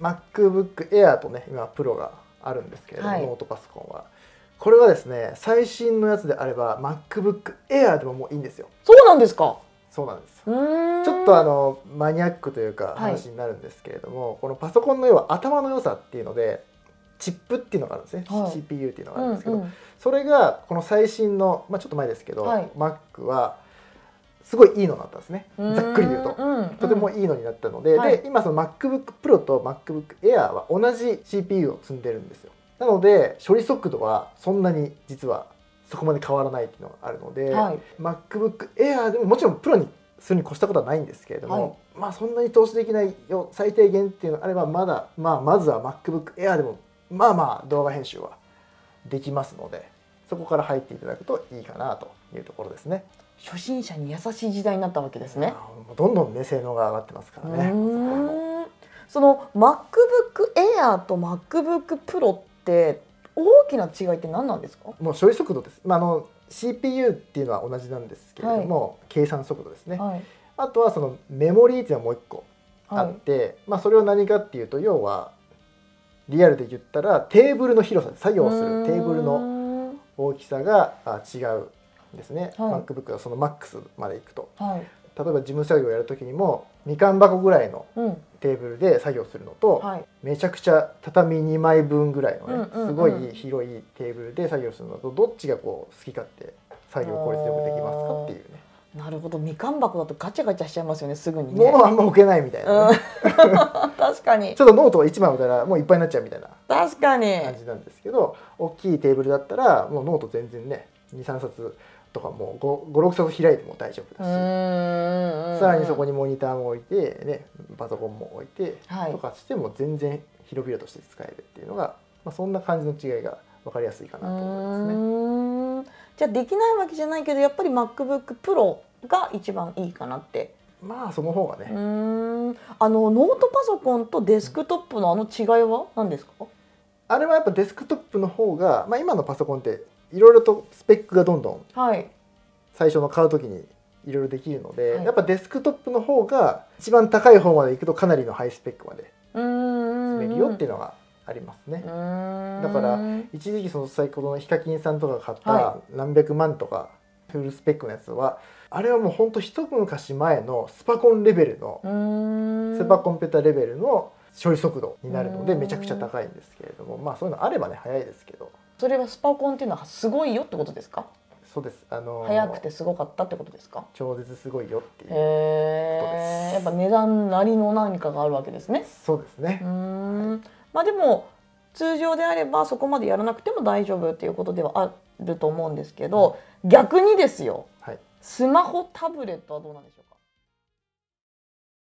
MacBook Air とね今プロがあるんですけれども、はい。ノートパソコンは。これはですね最新のやつであれば MacBook Air でももういいんですよ。そうなんですか？そうなんです。ちょっとあのマニアックというかはい。話になるんですけれども、このパソコンの要は頭の良さっていうのでチップっていうのがあるんですね、はい。CPU っていうのがあうんるんですけど、うん。それがこの最新の、まあ、ちょっと前ですけど、はい。Mac はすごいいいのになったんですね。ざっくり言うと。うとてもいいのになったので,、はい。で今その MacBook Pro と MacBook Air は同じ CPU を積んでるんですよ。なので処理速度はそんなに実はそこまで変わらないっていうのがあるので、はい。MacBook Air でももちろんプロにするに越したことはないんですけれども、まあそんなに投資できないよ最低限っていうのがあればまだ、まあ、まずは MacBook Air でもまあまあ動画編集はできますのでそこから入っていただくといいかなというところですね。初心者に優しい時代になったわけですね。どんどんね性能が上がってますからね。その MacBook Air と MacBook Pro って大きな違いって何なんですか？もう処理速度です。まああの CPU っていうのは同じなんですけれども、計算速度ですね。はいあとはそのメモリーっていうのはもう一個あはいって、まあそれは何かっていうと要はリアルで言ったらテーブルの広さ作業するテーブルのの大きさがあ違うんですね。はい。MacBook がそのマックスまでいくと。はい。例えば事務作業をやるときにもみかん箱ぐらいのうん。テーブルで作業するのと、はい。めちゃくちゃ畳2枚分ぐらいのね、うんうんうん。すごい広いテーブルで作業するのとどっちがこう好き勝手作業を効率よくできますかっていうね。なるほど。みかん箱だとガチャガチャしちゃいますよねすぐにね。物あんま置けないみたいな、ね。うん。確かに。ちょっとノートを1枚置いたらもういっぱいになっちゃうみたいな確かに。感じなんですけど大きいテーブルだったらもうノート全然ね23冊とかもう56冊開いても大丈夫うだし、さらにそこにモニターも置いて、ね、パソコンも置いて、はいとかしても全然広々として使えるっていうのが、まあ、そんな感じの違いが分かりやすいかなと思いますね。うーんじゃあできないわけじゃないけどやっぱり MacBook Pro が一番いいかなって。まあその方がうね、あのノートパソコンとデスクトップのあの違いは何ですか？あれはやっぱデスクトップの方が、まあ、今のパソコンっていろいろとスペックがどんどんはい。最初の買う時にいろいろできるので、はいやっぱデスクトップの方が一番高い方までいくとかなりのハイスペックまでうーん。積めるよっていうのがありますね。だだから一時期その先ほどのヒカキンさんとかが買ったは何百万とかフルスペックのやつはあれはもうほんと一昔前のスパコンレベルのスーパーコンピューターレベルの処理速度になるのでうん。めちゃくちゃ高いんですけれどもまあそういうのあればね早いですけど。それはスパコンっていうのはすごいよってことですか？そうです。あの早くてすごかったってことですか？超絶すごいよっていうへえ。やっぱ値段なりの何かがあるわけですね。そうですね。うーん。まあでも通常であればそこまでやらなくても大丈夫っていうことではあると思うんですけど、逆にですよ。はい。スマホタブレットはどうなんでしょうか？